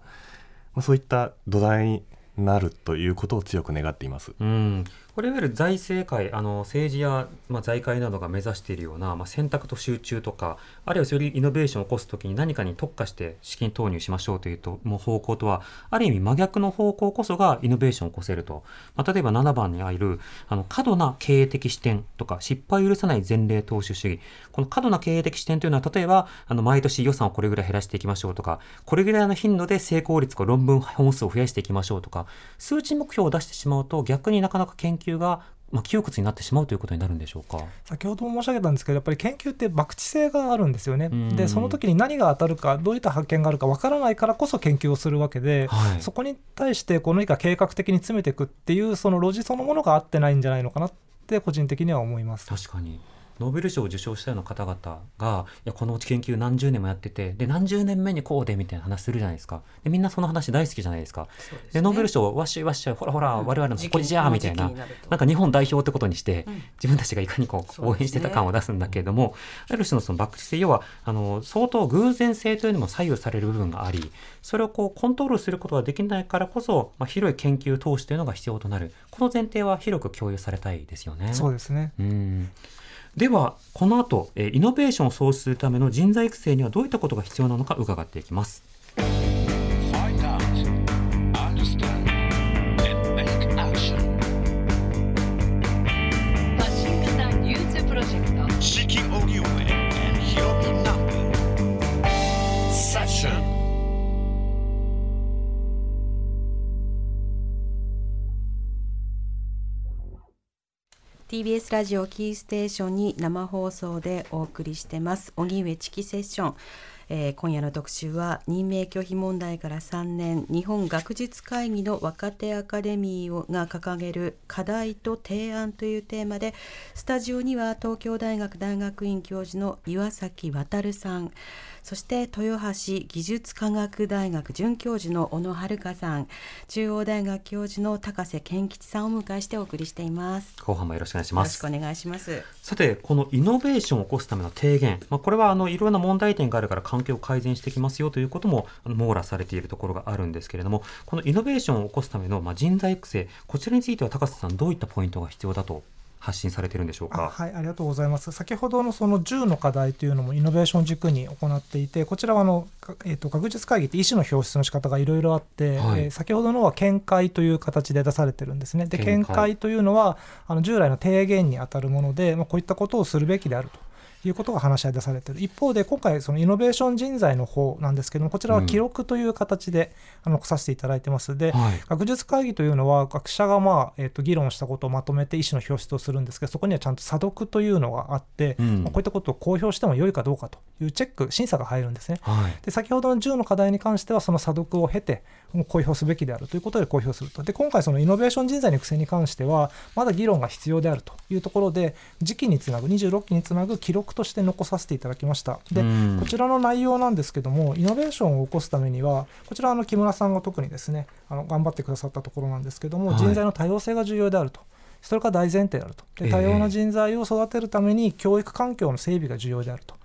[SPEAKER 3] まあ、そういった土台になるということを強く願っています。
[SPEAKER 4] うんこれいわゆる財政界あの政治や、まあ、財界などが目指しているような、まあ、選択と集中とかあるいはよりイノベーションを起こすときに何かに特化して資金投入しましょうというともう方向とはある意味真逆の方向こそがイノベーションを起こせると、まあ、例えば7番に入るあの過度な経営的視点とか失敗を許さない前例投資主義。この過度な経営的視点というのは例えばあの毎年予算をこれぐらい減らしていきましょうとかこれぐらいの頻度で成功率か論文本数を増やしていきましょうとか数値目標を出してしまうと逆になかなか研究がまあ、窮屈になってしまうということになるんでしょうか？
[SPEAKER 6] 先ほども申し上げたんですけどやっぱり研究って博打性があるんですよね、でその時に何が当たるかどういった発見があるかわからないからこそ研究をするわけで、はい、そこに対してこの何か計画的に詰めていくっていうその路地そのものが合ってないんじゃないのかなって個人的には思います。
[SPEAKER 4] 確かにノーベル賞を受賞したような方々がいやこの研究何十年もやっててで何十年目にこうでみたいな話するじゃないですか。でみんなその話大好きじゃないですか。で、ね、ノーベル賞わっしわっしほらほら、我々の誇りじゃみたいななんか日本代表ってことにして、うん、自分たちがいかにこう応援してた感を出すんだけれども、ね、ある種のそのバック性要はあの相当偶然性というのも左右される部分がありそれをこうコントロールすることができないからこそ、まあ、広い研究投資というのが必要となる。この前提は広く共有されたいですよね。
[SPEAKER 6] そうですね。うん
[SPEAKER 4] ではこの後イノベーションを創出するための人材育成にはどういったことが必要なのか伺っていきます。
[SPEAKER 2] TBS ラジオキーステーションに生放送でお送りしてます。荻上チキセッション、えー、今夜の特集は任命拒否問題から3年日本学術会議の若手アカデミーが掲げる課題と提案というテーマでスタジオには東京大学大学院教授の岩崎渉さんそして豊橋技術科学大学准教授の小野遥さん中央大学教授の高瀬健吉さんを迎えしてお送りしています。
[SPEAKER 4] 後半もよろしくお願いします。
[SPEAKER 2] よろしくお願いします。
[SPEAKER 4] さてこのイノベーションを起こすための提言、まあ、これはあのいろんな問題点があるから環境を改善してきますよということも網羅されているところがあるんですけれどもこのイノベーションを起こすためのまあ人材育成こちらについては高瀬さんどういったポイントが必要だと発信されてるんでしょうか？
[SPEAKER 6] はい、ありがとうございます。先ほどのその10の課題というのもイノベーション軸に行っていて、こちらはあのえっ、ー、と学術会議って医師の表出の仕方がいろいろあって、はい、えー、先ほどのは見解という形で出されてるんですね。で、見解というのはあの従来の提言にあたるもので、まあこういったことをするべきであると。いうことが話し合い出されている。一方で今回そのイノベーション人材の方なんですけどもこちらは記録という形で、あのさせていただいてます。で、はい、学術会議というのは学者が、まあえー、と議論したことをまとめて医師の表出をするんですけどそこにはちゃんと査読というのがあって、うん、まあ、こういったことを公表しても良いかどうかというチェック審査が入るんですね、はい、で先ほどの10の課題に関してはその査読を経て公表すべきであるということで公表すると。で今回そのイノベーション人材の育成に関してはまだ議論が必要であるというところで時期につなぐ26期につなぐ記録として残させていただきました。でこちらの内容なんですけどもイノベーションを起こすためにはこちらの木村さんが特にですねあの頑張ってくださったところなんですけども、はい、人材の多様性が重要であると。それが大前提であると。で多様な人材を育てるために教育環境の整備が重要であると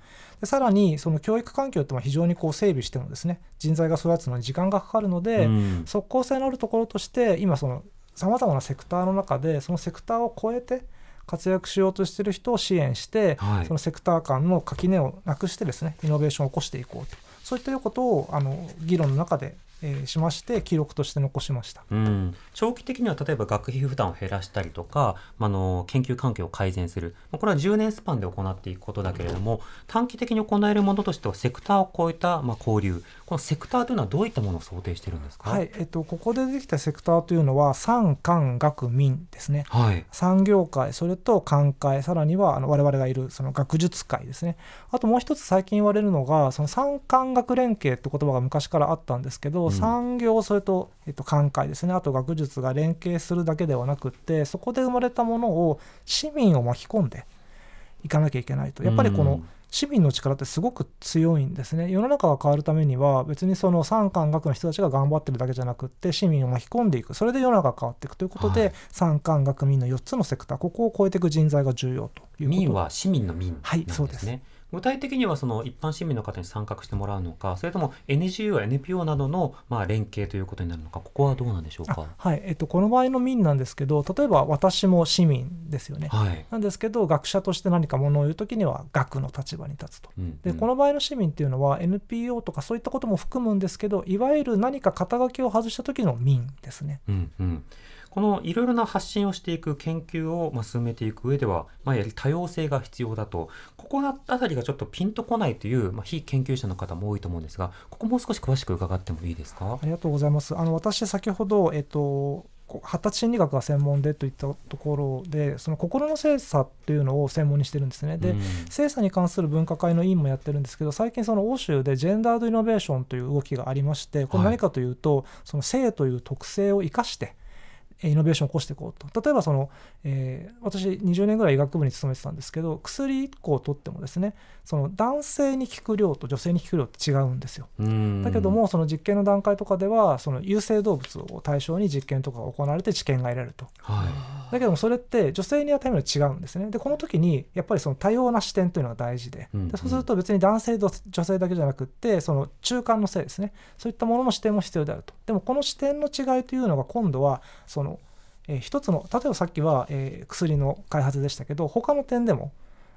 [SPEAKER 6] でさらにその教育環境って非常にこう整備してもですね人材が育つのに時間がかかるので、うん、即効性のあるところとして今そのさまざまなセクターの中でそのセクターを超えて活躍しようとしている人を支援して、はい、そのセクター間の垣根をなくしてですねイノベーションを起こしていこうと。そういったことをあの議論の中でえー、しまして記録として残しました、
[SPEAKER 4] うん、長期的には例えば学費負担を減らしたりとか、まあの研究環境を改善する。これは10年スパンで行っていくことだけれども短期的に行えるものとしてはセクターを超えた、まあ、交流。このセクターというのはどういったものを想定しているんですか、
[SPEAKER 6] はいえっと、ここでできたセクターというのは産官学民ですね、はい、産業界それと官界さらにはあの我々がいるその学術界ですね。あともう一つ最近言われるのがその産官学連携って言葉が昔からあったんですけど、うん、産業それと、えっと、官界ですね。あと学術が連携するだけではなくってそこで生まれたものを市民を巻き込んでいかなきゃいけないと。やっぱりこの、うん市民の力ってすごく強いんですね。世の中が変わるためには別にその産官学の人たちが頑張ってるだけじゃなくって市民を巻き込んでいく。それで世の中が変わっていくということで、はい、産官学民の4つのセクター。ここを超えていく人材が重要という
[SPEAKER 4] 民は市民の民なんですね。
[SPEAKER 6] はい、そうです
[SPEAKER 4] 具体的にはその一般市民の方に参画してもらうのか、それとも NGO や NPO などのまあ連携ということになるのか、ここはどうなんでしょうか？
[SPEAKER 6] はい、えっとこの場合の民なんですけど、例えば私も市民ですよね。はい、なんですけど、学者として何かものを言うときには学の立場に立つと、うんうん。でこの場合の市民っていうのは NPO とかそういったことも含むんですけど、いわゆる何か肩書きを外した時の民ですね。
[SPEAKER 4] うんうんこのいろいろな発信をしていく研究をま進めていく上では、まあ、やはり多様性が必要だと、ここあたりがちょっとピンとこないという、まあ、非研究者の方も多いと思うんですが、ここもう少し詳しく伺ってもいいですか？
[SPEAKER 6] ありがとうございます。あの私先ほど、えっと発達心理学が専門でといったところでその心の精査っていうのを専門にしてるんですねで、うん、精査に関する分科会の委員もやってるんですけど最近その欧州でジェンダードイノベーションという動きがありましてこれ何かというと、はい、その性という特性を生かしてイノベーションを起こしていこうと。例えばその、えー、私20年ぐらい医学部に勤めてたんですけど薬1個を取ってもですねその男性に効く量と女性に効く量って違うんですよ。だけどもその実験の段階とかではその有性動物を対象に実験とかが行われて知見が得られると、はい、だけどもそれって女性に与えるのは違うんですね。でこの時にやっぱりその多様な視点というのが大事で。うんうん、でそうすると別に男性と女性だけじゃなくってその中間の性ですね。そういったものの視点も必要であると。でもこの視点の違いというのが今度はそのえー、一つの例えばさっきは、えー、薬の開発でしたけど他の点でも、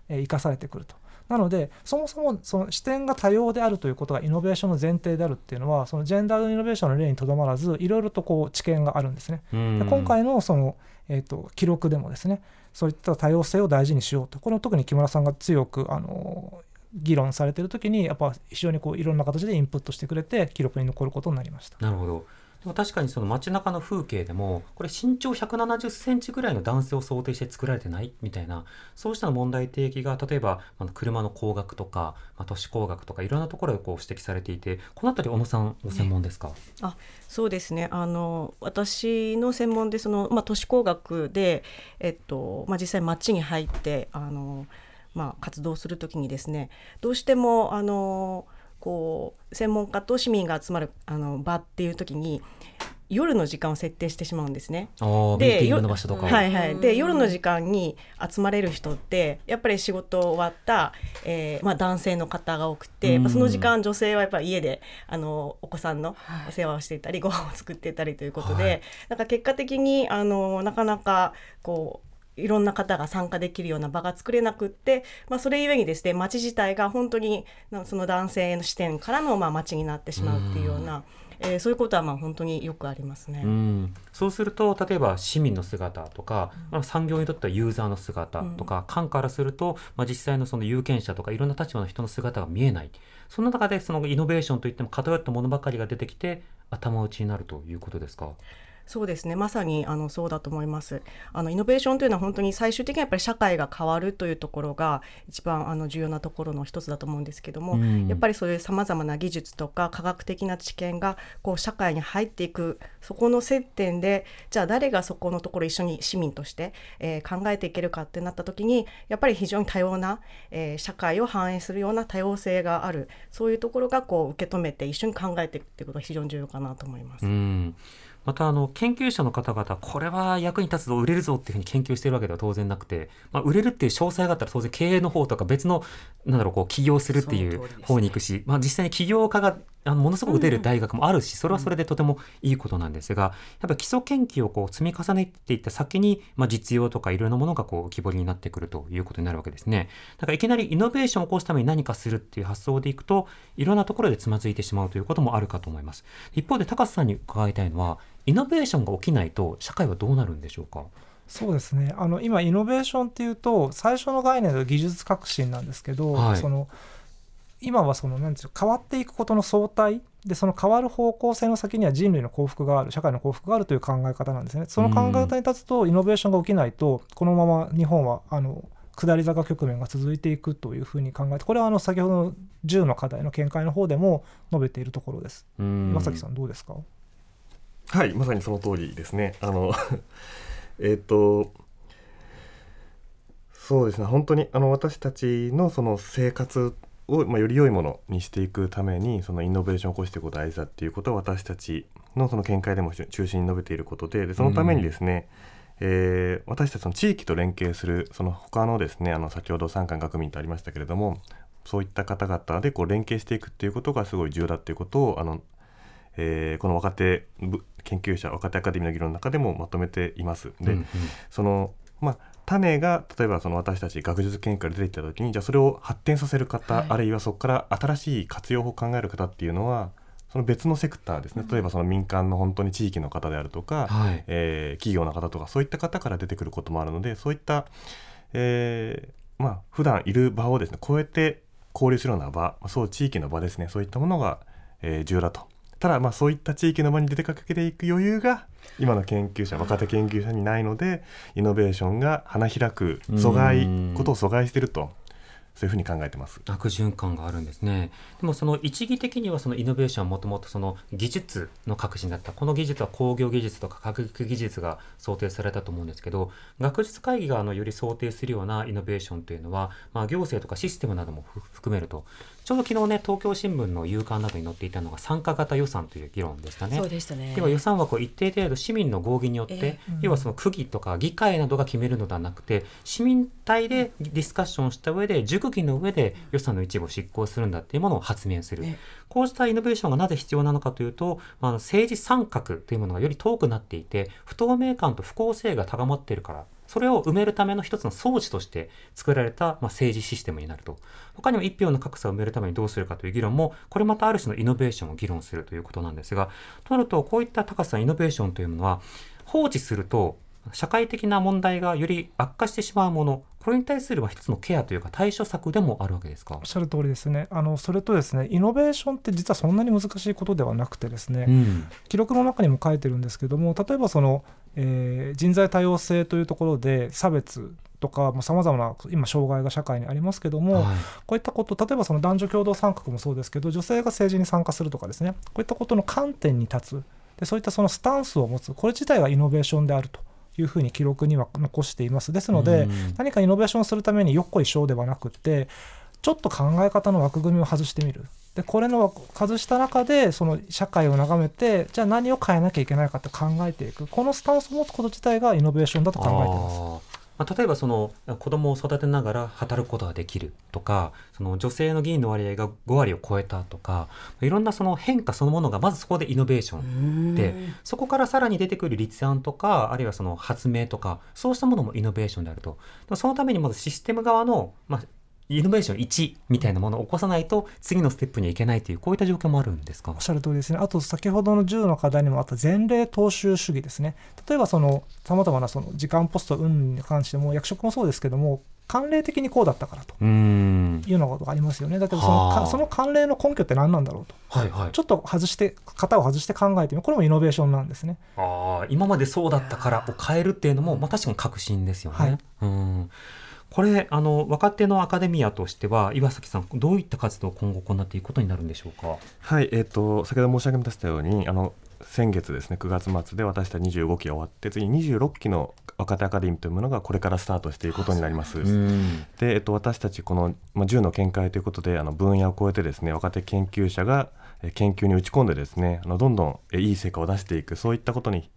[SPEAKER 6] えー、生かされてくると。なのでそもそもその視点が多様であるということがイノベーションの前提であるっていうのはそのジェンダーイノベーションの例にとどまらずいろいろとこう知見があるんですね。で今回のその、えーと、記録でもですねそういった多様性を大事にしようとこれを特に木村さんが強くあの議論されている時にやっぱ非常にこういろんな形でインプットしてくれて記録に残ることになりました。
[SPEAKER 4] なるほどでも確かにその街中の風景でもこれ身長170センチぐらいの男性を想定して作られてないみたいなそうした問題提起が例えばあ車の工学とか、まあ、都市工学とかいろんなところでこう指摘されていてこの辺り小野さんご専門ですか、ね、
[SPEAKER 5] あそうですね。あの私の専門でその、まあ、都市工学で、えっとまあ、実際街に入ってあの、まあ、活動するときにですねどうしてもあのこう専門家と市民が集まるあの場っていう時に夜の時間を設定してしまうんですね。
[SPEAKER 4] で夜の場所とか、
[SPEAKER 5] はいはい、で夜の時間に集まれる人ってやっぱり仕事終わった、えーまあ、男性の方が多くて、その時間女性はやっぱり家であのお子さんのお世話をしていたり、ご飯を作っていたりということで、はい、なんか結果的にあのなかなかこういろんな方が参加できるような場が作れなくって、まあ、それゆえにですね町自体が本当にその男性の視点からのまあ町になってしまうっていうような。えー、そういうことはまあ本当によくありますね。
[SPEAKER 4] うん、そうすると例えば市民の姿とか、まあ、産業にとってはユーザーの姿とか、官からすると、まあ、実際のその有権者とかいろんな立場の人の姿が見えない。その中でそのイノベーションといっても偏ったものばかりが出てきて頭打ちになるということですか？
[SPEAKER 5] そうですね。まさにあのそうだと思います。あのイノベーションというのは本当に最終的にはやっぱり社会が変わるというところが一番あの重要なところの一つだと思うんですけども、うん、やっぱりそういうさまざまな技術とか科学的な知見がこう社会に入っていくそこの接点でじゃあ誰がそこのところ一緒に市民として、えー、考えていけるかってなった時にやっぱり非常に多様な、えー、社会を反映するような多様性がある。そういうところがこう受け止めて一緒に考えていくっていうことが非常に重要かなと思います。
[SPEAKER 4] うんまたあの研究者の方々これは役に立つぞ売れるぞっていうふうに研究しているわけでは当然なくて、まあ、売れるっていう詳細があったら当然経営の方とか別のなんだろうこう起業するっていう方に行くし、まあ、実際に起業家があのものすごく出る大学もあるし、それはそれでとてもいいことなんですが、やっぱ基礎研究をこう積み重ねていった先に、まあ、実用とかいろいろなものがこう浮き彫りになってくるということになるわけですね。だからいきなりイノベーションを起こすために何かするっていう発想でいくと、いろんなところでつまずいてしまうということもあるかと思います。一方で高瀬さんに伺いたいのは、イノベーションが起きないと社会はどうなるんでしょうか？
[SPEAKER 6] そうですね。あの今イノベーションっていうと最初の概念で技術革新なんですけど、はい、その今はその何て言う変わっていくことの相対でその変わる方向性の先には人類の幸福がある社会の幸福があるという考え方なんですね。その考え方に立つとイノベーションが起きないとこのまま日本はあの下り坂局面が続いていくというふうに考えてこれはあの先ほどの10の課題の見解の方でも述べているところです。岩崎さんどうですか？
[SPEAKER 3] はいまさにその通りですね。あの えっとそうですね。本当にあの私たちのその生活を、まあ、より良いものにしていくためにそのイノベーションを起こしていくことが大事だっていうことは私たちのその見解でも中心に述べていることででそのためにですね、うん、えー、私たちの地域と連携するその他のですねあの先ほど三官学民とありましたけれどもそういった方々でこう連携していくっていうことがすごい重要だっていうことをあの、えー、この若手研究者若手アカデミーの議論の中でもまとめています。で、うんうん、そのまあ種が例えばその私たち学術研究から出てきた時にじゃあそれを発展させる方、はい、あるいはそこから新しい活用法を考える方っていうのはその別のセクターですね。例えばその民間の本当に地域の方であるとか、はい、えー、企業の方とかそういった方から出てくることもあるのでそういった、えー、まあ普段いる場をですね超えて交流するような場そう地域の場ですね。そういったものが、えー、重要だとただまあそういった地域の場に出てかけていく余裕が今の研究者若手研究者にないのでイノベーションが花開く阻害ことを阻害しているとそういうふうに考えてます。
[SPEAKER 4] 悪循環があるんですね。でもその一義的にはそのイノベーションはもともとその技術の革新だった。この技術は工業技術とか科学技術が想定されたと思うんですけど学術会議があのより想定するようなイノベーションというのは、まあ、行政とかシステムなども含めるとちょうど昨日ね東京新聞の夕刊などに載っていたのが参加型予算という議論でしたね。
[SPEAKER 2] そうでしたね。
[SPEAKER 4] 要は予算枠を一定程度市民の合議によって、えーうん、要はその区議とか議会などが決めるのではなくて市民体でディスカッションした上で熟議の上で予算の一部を執行するんだっていうものを発明する、ね、こうしたイノベーションがなぜ必要なのかというと、まあ、政治参画というものがより遠くなっていて不透明感と不公正が高まっているからそれを埋めるための一つの装置として作られた、まあ、政治システムになると。他にも一票の格差を埋めるためにどうするかという議論も、これまたある種のイノベーションを議論するということなんですが、となると、こういった高さ、イノベーションというものは、放置すると、社会的な問題がより悪化してしまうもの、これに対するは一つのケアというか対処策でもあるわけですか？
[SPEAKER 6] おっしゃる通りですね。あのそれとですねイノベーションって実はそんなに難しいことではなくてですね、うん、記録の中にも書いてるんですけども例えばその、えー、人材多様性というところで差別とかさまざ、まな今障害が社会にありますけども、はい、こういったこと例えばその男女共同参画もそうですけど女性が政治に参加するとかですねこういったことの観点に立つでそういったそのスタンスを持つこれ自体がイノベーションであるというふうに記録には残しています。ですので、何かイノベーションするためによっこいしょうではなくて、ちょっと考え方の枠組みを外してみる。でこれの外した中でその社会を眺めてじゃあ何を変えなきゃいけないかって考えていく。このスタンスを持つこと自体がイノベーションだと考えています。
[SPEAKER 4] まあ、例えばその子供を育てながら働くことができるとかその女性の議員の割合が5割を超えたとかいろんなその変化そのものがまずそこでイノベーションでそこからさらに出てくる立案とかあるいはその発明とかそうしたものもイノベーションであると。そのためにまずシステム側の、まあ、イノベーション1みたいなものを起こさないと次のステップにはいけないというこういった状況もあるんですか？
[SPEAKER 6] おっしゃる通りですね。あと先ほどの10の課題にもあった前例踏襲主義ですね。例えばそのさまざまなその時間ポスト運に関しても役職もそうですけども慣例的にこうだったからというようなことがありますよね。だけどそのその慣例の根拠って何なんだろうと、はいはい、ちょっと外して型を外して考えてみるこれもイノベーションなんですね。
[SPEAKER 4] あ今までそうだったからを変えるっていうのも、まあ、確かに革新ですよね。はい、うんこれあの若手のアカデミアとしては岩崎さんどういった活動を今後行っていくことになるんでしょうか？
[SPEAKER 3] はい、えっ、ー、と先ほど申し上げましたようにあの先月ですね9月末で私たち25期が終わって次26期の若手アカデミーというものがこれからスタートしていくことになります。で、えっと、私たちこの、まあ、10の見解ということであの分野を超えてですね若手研究者が研究に打ち込んでですねあのどんどんいい成果を出していくそういったことに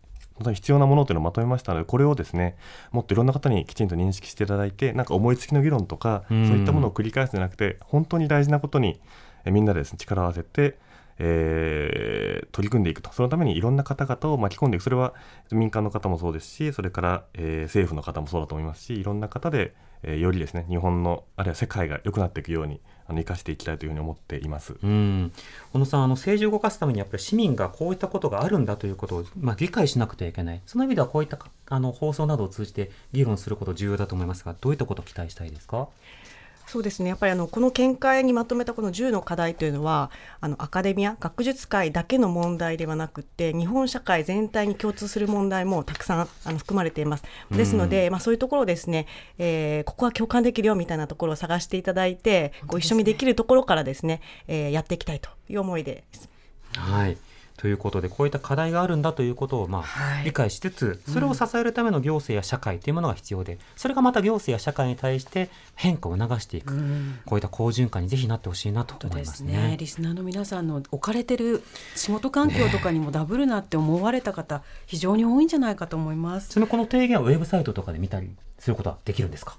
[SPEAKER 3] 必要なものというのをまとめましたのでこれをですねもっといろんな方にきちんと認識していただいてなんか思いつきの議論とかそういったものを繰り返すんじゃなくて本当に大事なことにみんなでです、ね、力を合わせてえー、取り組んでいくと、そのためにいろんな方々を巻き込んでいく、それは民間の方もそうですし、それから、えー、政府の方もそうだと思いますし、いろんな方で、えー、よりですね日本の、あるいは世界が良くなっていくように、あの生かしていきたいというふうに思っています。
[SPEAKER 4] うん。小野さんあの政治を動かすためにやっぱり市民がこういったことがあるんだということを、まあ、理解しなくてはいけない。その意味ではこういったあの放送などを通じて議論すること重要だと思いますがどういったことを期待したいですか？
[SPEAKER 5] そうですね。やっぱりあのこの見解にまとめたこの10の課題というのはあのアカデミア学術界だけの問題ではなくて日本社会全体に共通する問題もたくさんあの含まれています。ですので、まあ、そういうところですね、えー、ここは共感できるよみたいなところを探していただいてご一緒にできるところからですね、えー、やっていきたいという思いです。
[SPEAKER 4] はいということでこういった課題があるんだということをまあ、はい、理解しつつそれを支えるための行政や社会というものが必要でそれがまた行政や社会に対して変化を促していく、うん、こういった好循環にぜひなってほしいなと思いますね、ね、
[SPEAKER 2] リスナーの皆さんの置かれてる仕事環境とかにもダブルなって思われた方、ね、非常に多いんじゃないかと思います。
[SPEAKER 4] そのこの提言はウェブサイトとかで見たりすることはできるんですか？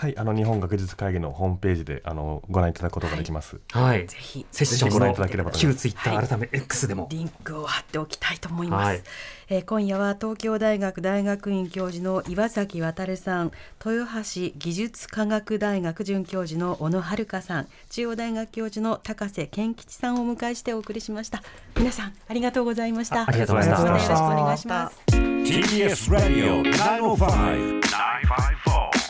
[SPEAKER 3] はい、あの日本学術会議のホームページであのご覧いただくことができます。
[SPEAKER 4] はい、ぜひセッションご覧いただければ旧ツイッター改め X でも、
[SPEAKER 2] リンクを貼っておきたいと思います。はい、えー、今夜は東京大学大学院教授の岩崎渉さん、豊橋技術科学大学准教授の小野遥さん、中央大学教授の高瀬健吉さんをお迎えしてお送りしました。皆さんありがとうございました。
[SPEAKER 4] ありがとうございました。よろしくお
[SPEAKER 2] 願いします。TBS Radio 905-954